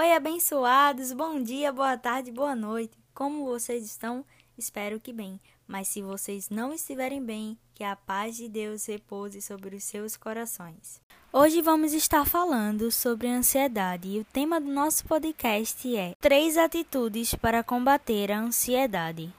Oi, abençoados! Bom dia, boa tarde, boa noite. Como vocês estão? Espero que bem. Mas se vocês não estiverem bem, que a paz de Deus repouse sobre os seus corações. Hoje vamos estar falando sobre ansiedade e o tema do nosso podcast é Três atitudes para combater a ansiedade.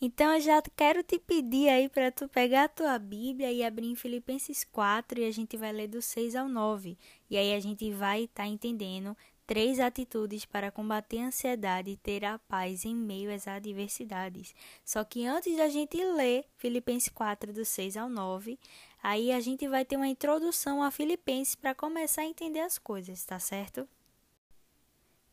Então eu já quero te pedir aí para tu pegar a tua Bíblia e abrir em Filipenses 4 e a gente vai ler do 6 ao 9. E aí a gente vai estar tá entendendo três atitudes para combater a ansiedade e ter a paz em meio às adversidades. Só que antes da gente ler Filipenses 4 do 6 ao 9, aí a gente vai ter uma introdução a Filipenses para começar a entender as coisas, tá certo?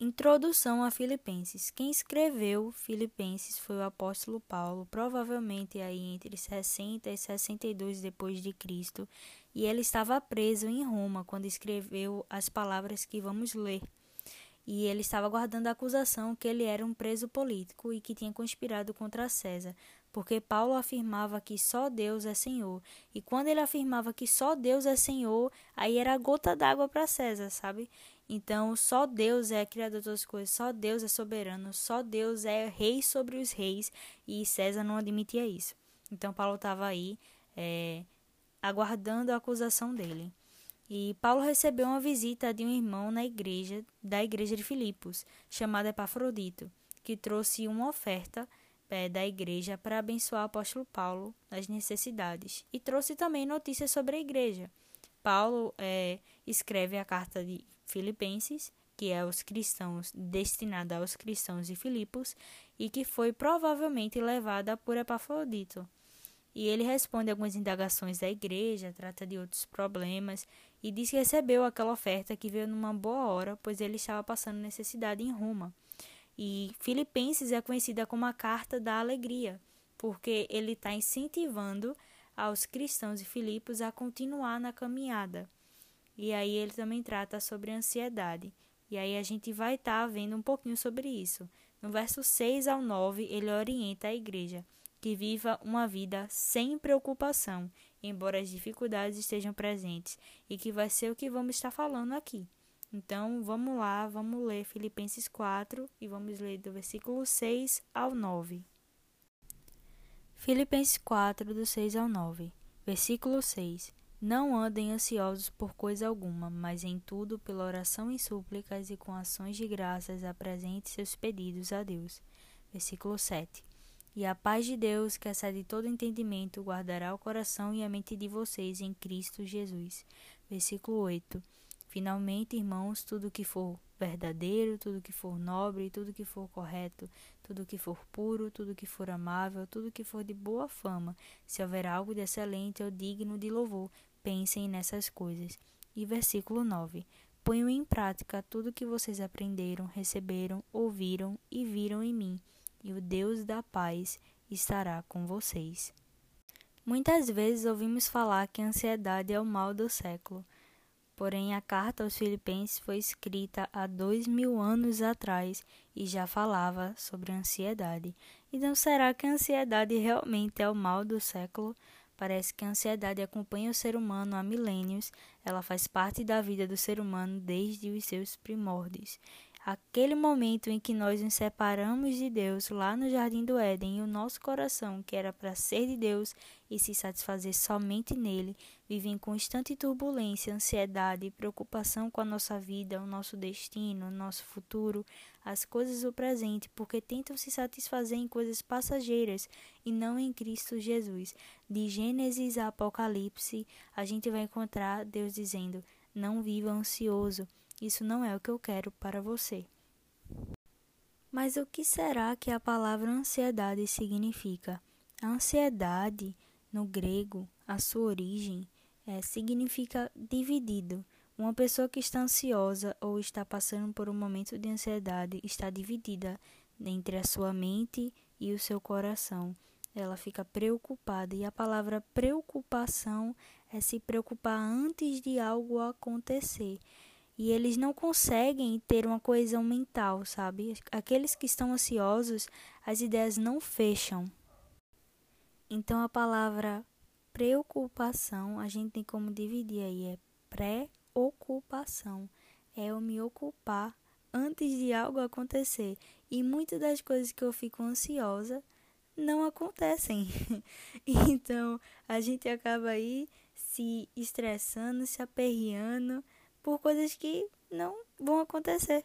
Introdução a Filipenses. Quem escreveu Filipenses foi o apóstolo Paulo, provavelmente aí entre 60 e 62 depois de Cristo, e ele estava preso em Roma quando escreveu as palavras que vamos ler. E ele estava guardando a acusação que ele era um preso político e que tinha conspirado contra César, porque Paulo afirmava que só Deus é Senhor. E quando ele afirmava que só Deus é Senhor, aí era gota d'água para César, sabe? Então, só Deus é criador de todas as coisas, só Deus é soberano, só Deus é rei sobre os reis, e César não admitia isso. Então, Paulo estava aí é, aguardando a acusação dele. E Paulo recebeu uma visita de um irmão na igreja, da igreja de Filipos, chamado Epafrodito, que trouxe uma oferta é, da igreja para abençoar o apóstolo Paulo nas necessidades, e trouxe também notícias sobre a igreja. Paulo é, escreve a carta de Filipenses, que é aos cristãos, destinada aos cristãos de Filipos, e que foi provavelmente levada por Epafrodito. E ele responde algumas indagações da igreja, trata de outros problemas e diz que recebeu aquela oferta que veio numa boa hora, pois ele estava passando necessidade em Roma. E Filipenses é conhecida como a carta da alegria, porque ele está incentivando aos cristãos de Filipos a continuar na caminhada. E aí ele também trata sobre ansiedade. E aí a gente vai estar tá vendo um pouquinho sobre isso. No verso 6 ao 9, ele orienta a igreja que viva uma vida sem preocupação, embora as dificuldades estejam presentes, e que vai ser o que vamos estar falando aqui. Então, vamos lá, vamos ler Filipenses 4 e vamos ler do versículo 6 ao 9. Filipenses 4, do 6 ao 9. Versículo 6. Não andem ansiosos por coisa alguma, mas em tudo, pela oração e súplicas e com ações de graças, apresente seus pedidos a Deus. Versículo 7. E a paz de Deus, que excede todo entendimento, guardará o coração e a mente de vocês em Cristo Jesus. Versículo 8. Finalmente, irmãos, tudo que for verdadeiro, tudo que for nobre, tudo que for correto, tudo que for puro, tudo que for amável, tudo que for de boa fama, se houver algo de excelente ou digno de louvor, pensem nessas coisas. E versículo 9: Ponham em prática tudo que vocês aprenderam, receberam, ouviram e viram em mim, e o Deus da paz estará com vocês. Muitas vezes ouvimos falar que a ansiedade é o mal do século. Porém, a carta aos Filipenses foi escrita há dois mil anos atrás e já falava sobre ansiedade. Então, será que a ansiedade realmente é o mal do século? Parece que a ansiedade acompanha o ser humano há milênios, ela faz parte da vida do ser humano desde os seus primórdios. Aquele momento em que nós nos separamos de Deus lá no jardim do Éden e o nosso coração, que era para ser de Deus e se satisfazer somente nele, vive em constante turbulência, ansiedade e preocupação com a nossa vida, o nosso destino, o nosso futuro, as coisas do presente, porque tentam se satisfazer em coisas passageiras e não em Cristo Jesus. De Gênesis a Apocalipse, a gente vai encontrar Deus dizendo: Não viva ansioso isso não é o que eu quero para você. Mas o que será que a palavra ansiedade significa? A ansiedade, no grego, a sua origem, é, significa dividido. Uma pessoa que está ansiosa ou está passando por um momento de ansiedade está dividida entre a sua mente e o seu coração. Ela fica preocupada e a palavra preocupação é se preocupar antes de algo acontecer e eles não conseguem ter uma coesão mental, sabe? Aqueles que estão ansiosos, as ideias não fecham. Então a palavra preocupação, a gente tem como dividir aí, é pré-ocupação. É eu me ocupar antes de algo acontecer. E muitas das coisas que eu fico ansiosa não acontecem. então, a gente acaba aí se estressando, se aperreando por coisas que não vão acontecer.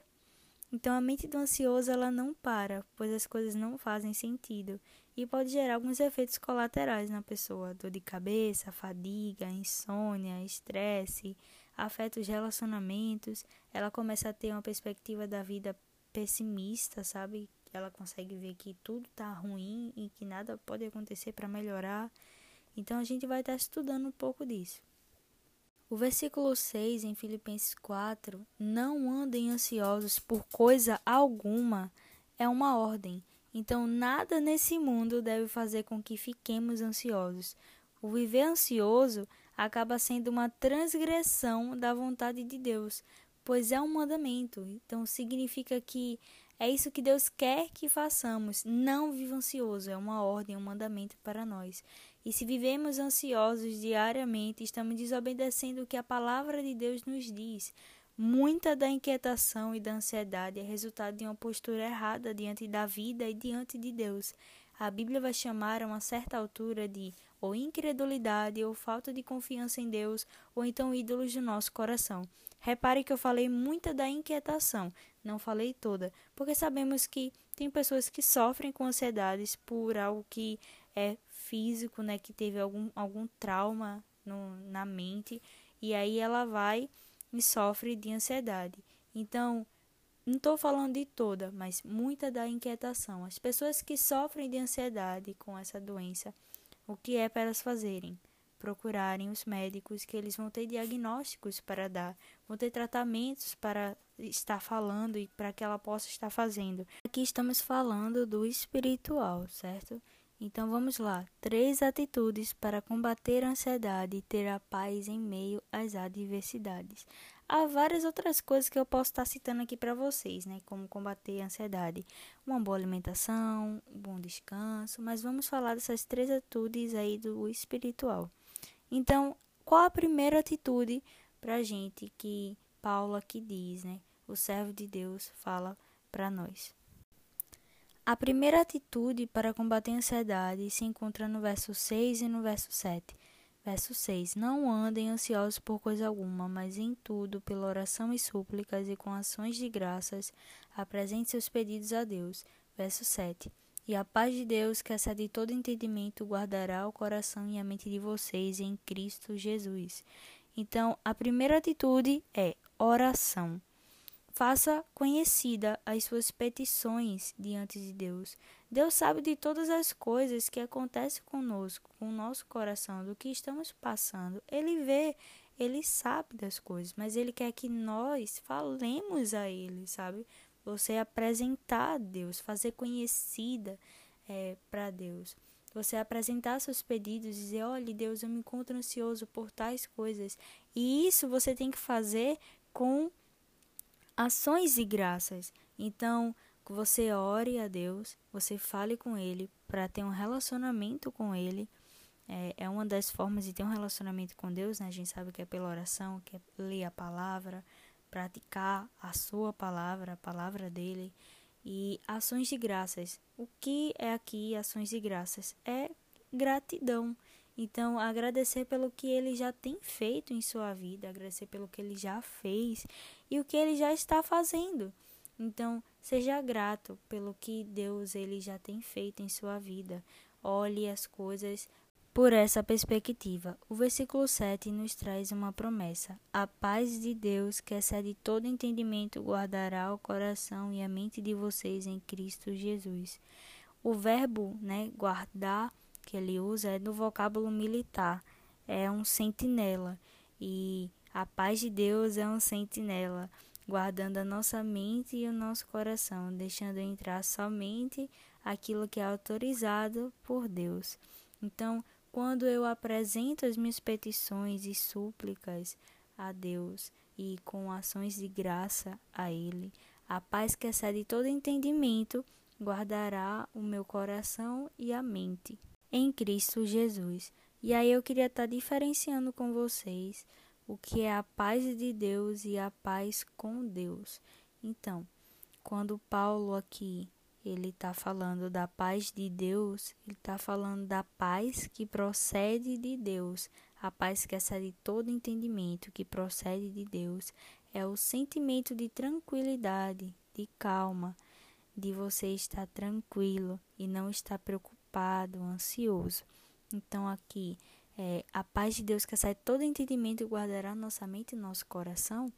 Então, a mente do ansioso ela não para, pois as coisas não fazem sentido e pode gerar alguns efeitos colaterais na pessoa: dor de cabeça, fadiga, insônia, estresse, afeta os relacionamentos. Ela começa a ter uma perspectiva da vida pessimista, sabe? Ela consegue ver que tudo tá ruim e que nada pode acontecer para melhorar. Então a gente vai estar tá estudando um pouco disso. O versículo 6 em Filipenses 4, não andem ansiosos por coisa alguma, é uma ordem. Então, nada nesse mundo deve fazer com que fiquemos ansiosos. O viver ansioso acaba sendo uma transgressão da vontade de Deus, pois é um mandamento. Então, significa que é isso que Deus quer que façamos. Não viva ansioso, é uma ordem, um mandamento para nós. E se vivemos ansiosos diariamente, estamos desobedecendo o que a palavra de Deus nos diz. Muita da inquietação e da ansiedade é resultado de uma postura errada diante da vida e diante de Deus. A Bíblia vai chamar a uma certa altura de ou incredulidade ou falta de confiança em Deus, ou então ídolos do nosso coração. Repare que eu falei muita da inquietação, não falei toda, porque sabemos que tem pessoas que sofrem com ansiedades por algo que é físico, né, que teve algum, algum trauma no, na mente, e aí ela vai e sofre de ansiedade. Então, não estou falando de toda, mas muita da inquietação. As pessoas que sofrem de ansiedade com essa doença, o que é para elas fazerem? Procurarem os médicos, que eles vão ter diagnósticos para dar, vão ter tratamentos para estar falando e para que ela possa estar fazendo. Aqui estamos falando do espiritual, certo? Então vamos lá. Três atitudes para combater a ansiedade e ter a paz em meio às adversidades. Há várias outras coisas que eu posso estar citando aqui para vocês, né? Como combater a ansiedade. Uma boa alimentação, um bom descanso, mas vamos falar dessas três atitudes aí do espiritual. Então, qual a primeira atitude para a gente que Paulo aqui diz, né? O servo de Deus fala para nós. A primeira atitude para combater a ansiedade se encontra no verso 6 e no verso 7. Verso 6: Não andem ansiosos por coisa alguma, mas em tudo, pela oração e súplicas e com ações de graças, apresente seus pedidos a Deus. Verso 7: E a paz de Deus, que excede todo entendimento, guardará o coração e a mente de vocês em Cristo Jesus. Então, a primeira atitude é oração. Faça conhecida as suas petições diante de Deus. Deus sabe de todas as coisas que acontecem conosco, com o nosso coração, do que estamos passando. Ele vê, ele sabe das coisas, mas ele quer que nós falemos a ele, sabe? Você apresentar a Deus, fazer conhecida é, para Deus. Você apresentar seus pedidos, dizer: olha, Deus, eu me encontro ansioso por tais coisas. E isso você tem que fazer com ações de graças. Então, você ore a Deus, você fale com Ele para ter um relacionamento com Ele. É, é, uma das formas de ter um relacionamento com Deus, né? A gente sabe que é pela oração, que é ler a palavra, praticar a sua palavra, a palavra dele. E ações de graças. O que é aqui ações de graças? É gratidão. Então, agradecer pelo que ele já tem feito em sua vida, agradecer pelo que ele já fez e o que ele já está fazendo. Então, seja grato pelo que Deus ele já tem feito em sua vida. Olhe as coisas por essa perspectiva. O versículo 7 nos traz uma promessa: A paz de Deus, que excede todo entendimento, guardará o coração e a mente de vocês em Cristo Jesus. O verbo, né, guardar que ele usa é do vocábulo militar, é um sentinela. E a paz de Deus é um sentinela, guardando a nossa mente e o nosso coração, deixando entrar somente aquilo que é autorizado por Deus. Então, quando eu apresento as minhas petições e súplicas a Deus e com ações de graça a Ele, a paz que excede todo entendimento guardará o meu coração e a mente em Cristo Jesus. E aí eu queria estar diferenciando com vocês o que é a paz de Deus e a paz com Deus. Então, quando Paulo aqui ele está falando da paz de Deus, ele está falando da paz que procede de Deus, a paz que excede todo entendimento, que procede de Deus, é o sentimento de tranquilidade, de calma, de você estar tranquilo e não estar preocupado, ansioso. Então, aqui, é, a paz de Deus que excede todo entendimento guardará nossa mente e nosso coração,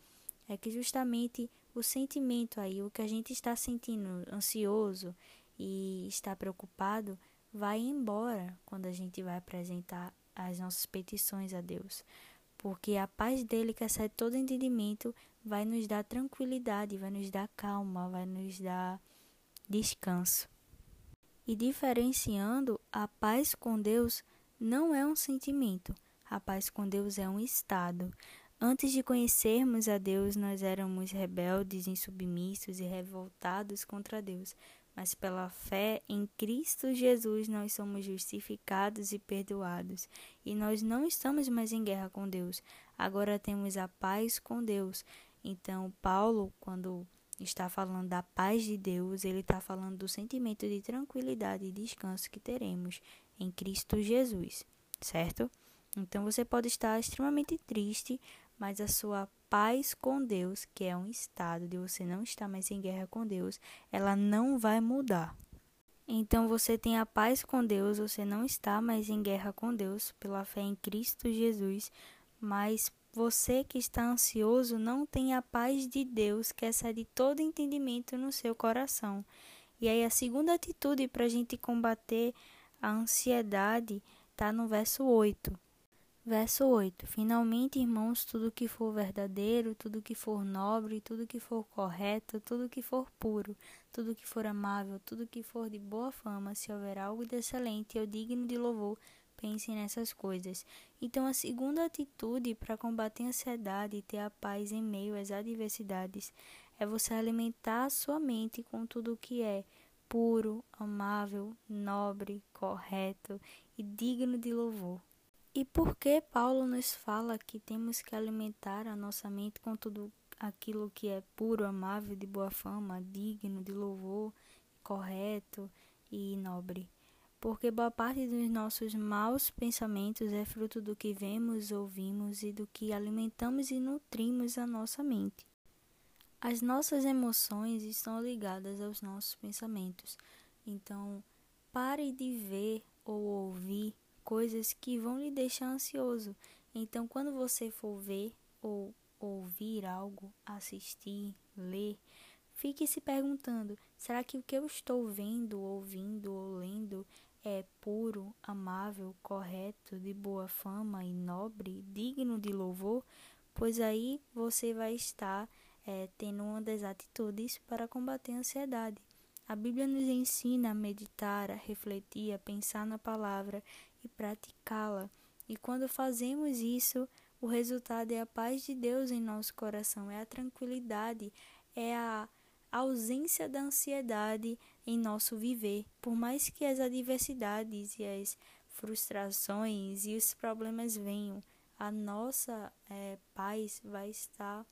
é que justamente o sentimento aí, o que a gente está sentindo ansioso e está preocupado, vai embora quando a gente vai apresentar as nossas petições a Deus. Porque a paz dele, que excede todo entendimento, vai nos dar tranquilidade, vai nos dar calma, vai nos dar descanso. E diferenciando, a paz com Deus não é um sentimento, a paz com Deus é um estado. Antes de conhecermos a Deus, nós éramos rebeldes, insubmissos e revoltados contra Deus. Mas pela fé em Cristo Jesus nós somos justificados e perdoados. E nós não estamos mais em guerra com Deus. Agora temos a paz com Deus. Então, Paulo, quando está falando da paz de Deus, ele está falando do sentimento de tranquilidade e descanso que teremos em Cristo Jesus, certo? Então você pode estar extremamente triste, mas a sua paz com Deus, que é um estado de você não estar mais em guerra com Deus, ela não vai mudar. Então você tem a paz com Deus, você não está mais em guerra com Deus pela fé em Cristo Jesus, mas você que está ansioso não tem a paz de Deus, que excede todo entendimento no seu coração. E aí a segunda atitude para a gente combater a ansiedade está no verso 8. Verso 8: Finalmente, irmãos, tudo que for verdadeiro, tudo que for nobre, tudo que for correto, tudo que for puro, tudo que for amável, tudo que for de boa fama, se houver algo de excelente ou digno de louvor, pensem nessas coisas. Então, a segunda atitude para combater a ansiedade e ter a paz em meio às adversidades é você alimentar a sua mente com tudo o que é puro, amável, nobre, correto e digno de louvor. E por que Paulo nos fala que temos que alimentar a nossa mente com tudo aquilo que é puro, amável, de boa fama, digno de louvor, correto e nobre? Porque boa parte dos nossos maus pensamentos é fruto do que vemos, ouvimos e do que alimentamos e nutrimos a nossa mente. As nossas emoções estão ligadas aos nossos pensamentos. Então, pare de ver ou ouvir coisas que vão lhe deixar ansioso. Então, quando você for ver ou ouvir algo, assistir, ler, fique se perguntando: será que o que eu estou vendo, ouvindo ou lendo é puro, amável, correto, de boa fama e nobre, digno de louvor? Pois aí você vai estar é, tendo uma das atitudes para combater a ansiedade. A Bíblia nos ensina a meditar, a refletir, a pensar na palavra e praticá-la. E quando fazemos isso, o resultado é a paz de Deus em nosso coração, é a tranquilidade, é a ausência da ansiedade em nosso viver. Por mais que as adversidades e as frustrações e os problemas venham, a nossa é, paz vai estar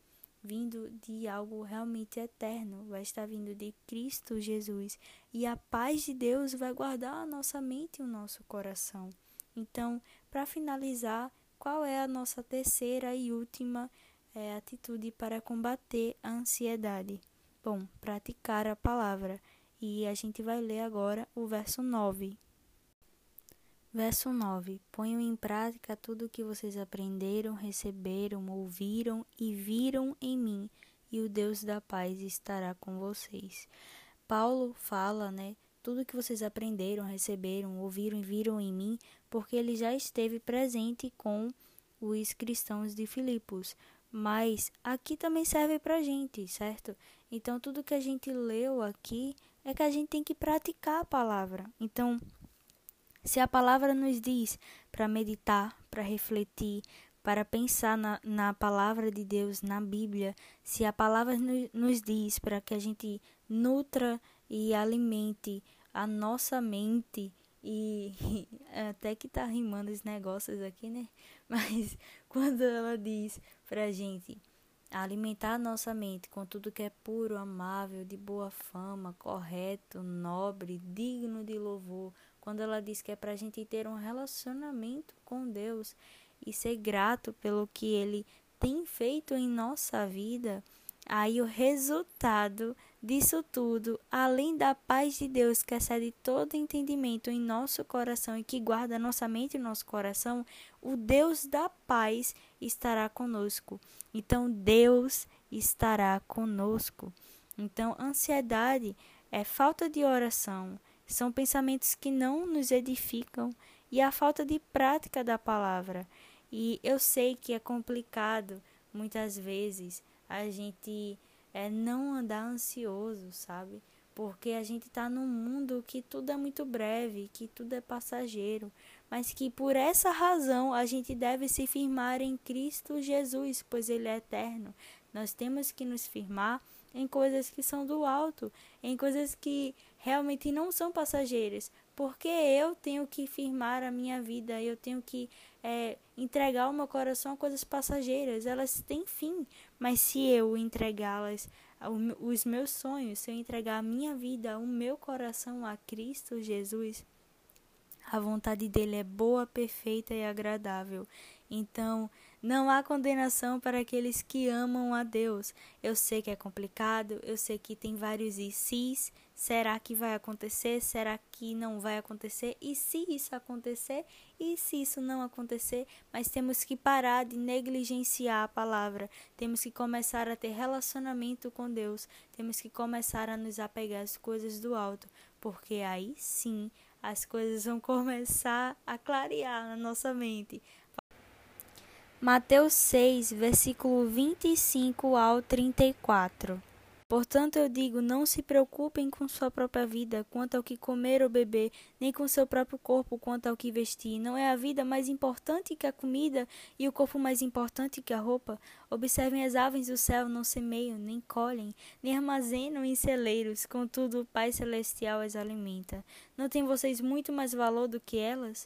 vindo de algo realmente eterno, vai estar vindo de Cristo Jesus. E a paz de Deus vai guardar a nossa mente e o nosso coração. Então, para finalizar, qual é a nossa terceira e última é, atitude para combater a ansiedade? Bom, praticar a palavra. E a gente vai ler agora o verso 9. Verso 9: Ponham em prática tudo o que vocês aprenderam, receberam, ouviram e viram em mim, e o Deus da paz estará com vocês. Paulo fala, né, tudo que vocês aprenderam, receberam, ouviram e viram em mim, porque ele já esteve presente com os cristãos de Filipos. Mas aqui também serve para gente, certo? Então, tudo que a gente leu aqui é que a gente tem que praticar a palavra. Então, se a palavra nos diz para meditar, para refletir, para pensar na, na palavra de Deus, na Bíblia, se a palavra nos diz para que a gente nutra e alimente a nossa mente e até que tá rimando os negócios aqui, né? Mas quando ela diz pra gente alimentar nossa mente com tudo que é puro, amável, de boa fama, correto, nobre, digno de louvor, quando ela diz que é para a gente ter um relacionamento com Deus e ser grato pelo que Ele tem feito em nossa vida, aí o resultado disso tudo, além da paz de Deus que excede todo entendimento em nosso coração e que guarda nossa mente e nosso coração, o Deus da paz estará conosco. Então Deus estará conosco. Então ansiedade é falta de oração, são pensamentos que não nos edificam e a falta de prática da palavra. E eu sei que é complicado muitas vezes a gente é não andar ansioso, sabe? Porque a gente está num mundo que tudo é muito breve, que tudo é passageiro, mas que por essa razão a gente deve se firmar em Cristo Jesus, pois Ele é eterno. Nós temos que nos firmar em coisas que são do alto, em coisas que realmente não são passageiras, porque eu tenho que firmar a minha vida, eu tenho que é, entregar o meu coração a coisas passageiras, elas têm fim, mas se eu entregá-las, os meus sonhos, se eu entregar a minha vida, o meu coração a Cristo Jesus, a vontade dele é boa, perfeita e agradável. Então, não há condenação para aqueles que amam a Deus. Eu sei que é complicado, eu sei que tem vários e sis. Será que vai acontecer? Será que não vai acontecer? E se isso acontecer? E se isso não acontecer? Mas temos que parar de negligenciar a palavra. Temos que começar a ter relacionamento com Deus. Temos que começar a nos apegar às coisas do alto, porque aí sim as coisas vão começar a clarear na nossa mente. Mateus 6, versículo 25 ao 34. Portanto, eu digo: não se preocupem com sua própria vida, quanto ao que comer ou beber, nem com seu próprio corpo, quanto ao que vestir. Não é a vida mais importante que a comida e o corpo mais importante que a roupa? Observem as aves do céu: não semeiam, nem colhem, nem armazenam em celeiros, contudo, o Pai Celestial as alimenta. Não têm vocês muito mais valor do que elas?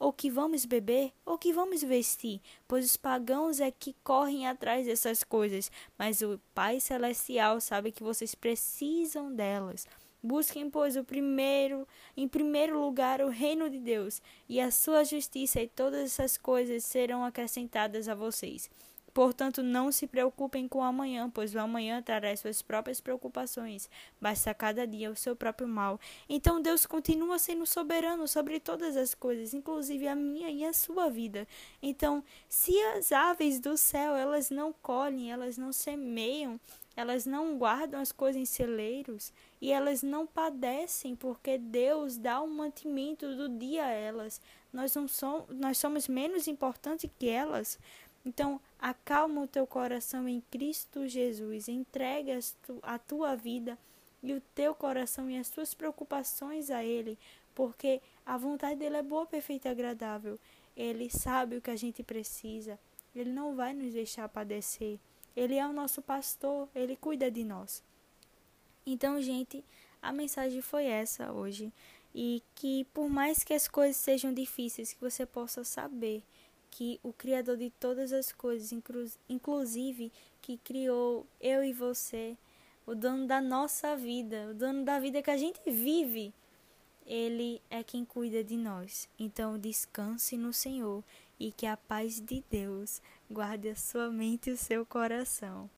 ou que vamos beber, ou que vamos vestir, pois os pagãos é que correm atrás dessas coisas, mas o Pai Celestial sabe que vocês precisam delas. Busquem, pois, o primeiro, em primeiro lugar, o reino de Deus, e a sua justiça, e todas essas coisas serão acrescentadas a vocês. Portanto, não se preocupem com o amanhã, pois o amanhã trará suas próprias preocupações. Basta cada dia o seu próprio mal. Então Deus continua sendo soberano sobre todas as coisas, inclusive a minha e a sua vida. Então, se as aves do céu, elas não colhem, elas não semeiam, elas não guardam as coisas em celeiros e elas não padecem porque Deus dá o mantimento do dia a elas. Nós não somos, nós somos menos importantes que elas. Então, acalma o teu coração em Cristo Jesus, entrega a tua vida e o teu coração e as tuas preocupações a Ele, porque a vontade dele é boa, perfeita e agradável. Ele sabe o que a gente precisa. Ele não vai nos deixar padecer. Ele é o nosso pastor, ele cuida de nós. Então, gente, a mensagem foi essa hoje. E que por mais que as coisas sejam difíceis, que você possa saber que o Criador de todas as coisas, inclusive que criou eu e você, o dono da nossa vida, o dono da vida que a gente vive, ele é quem cuida de nós. Então descanse no Senhor e que a paz de Deus guarde a sua mente e o seu coração.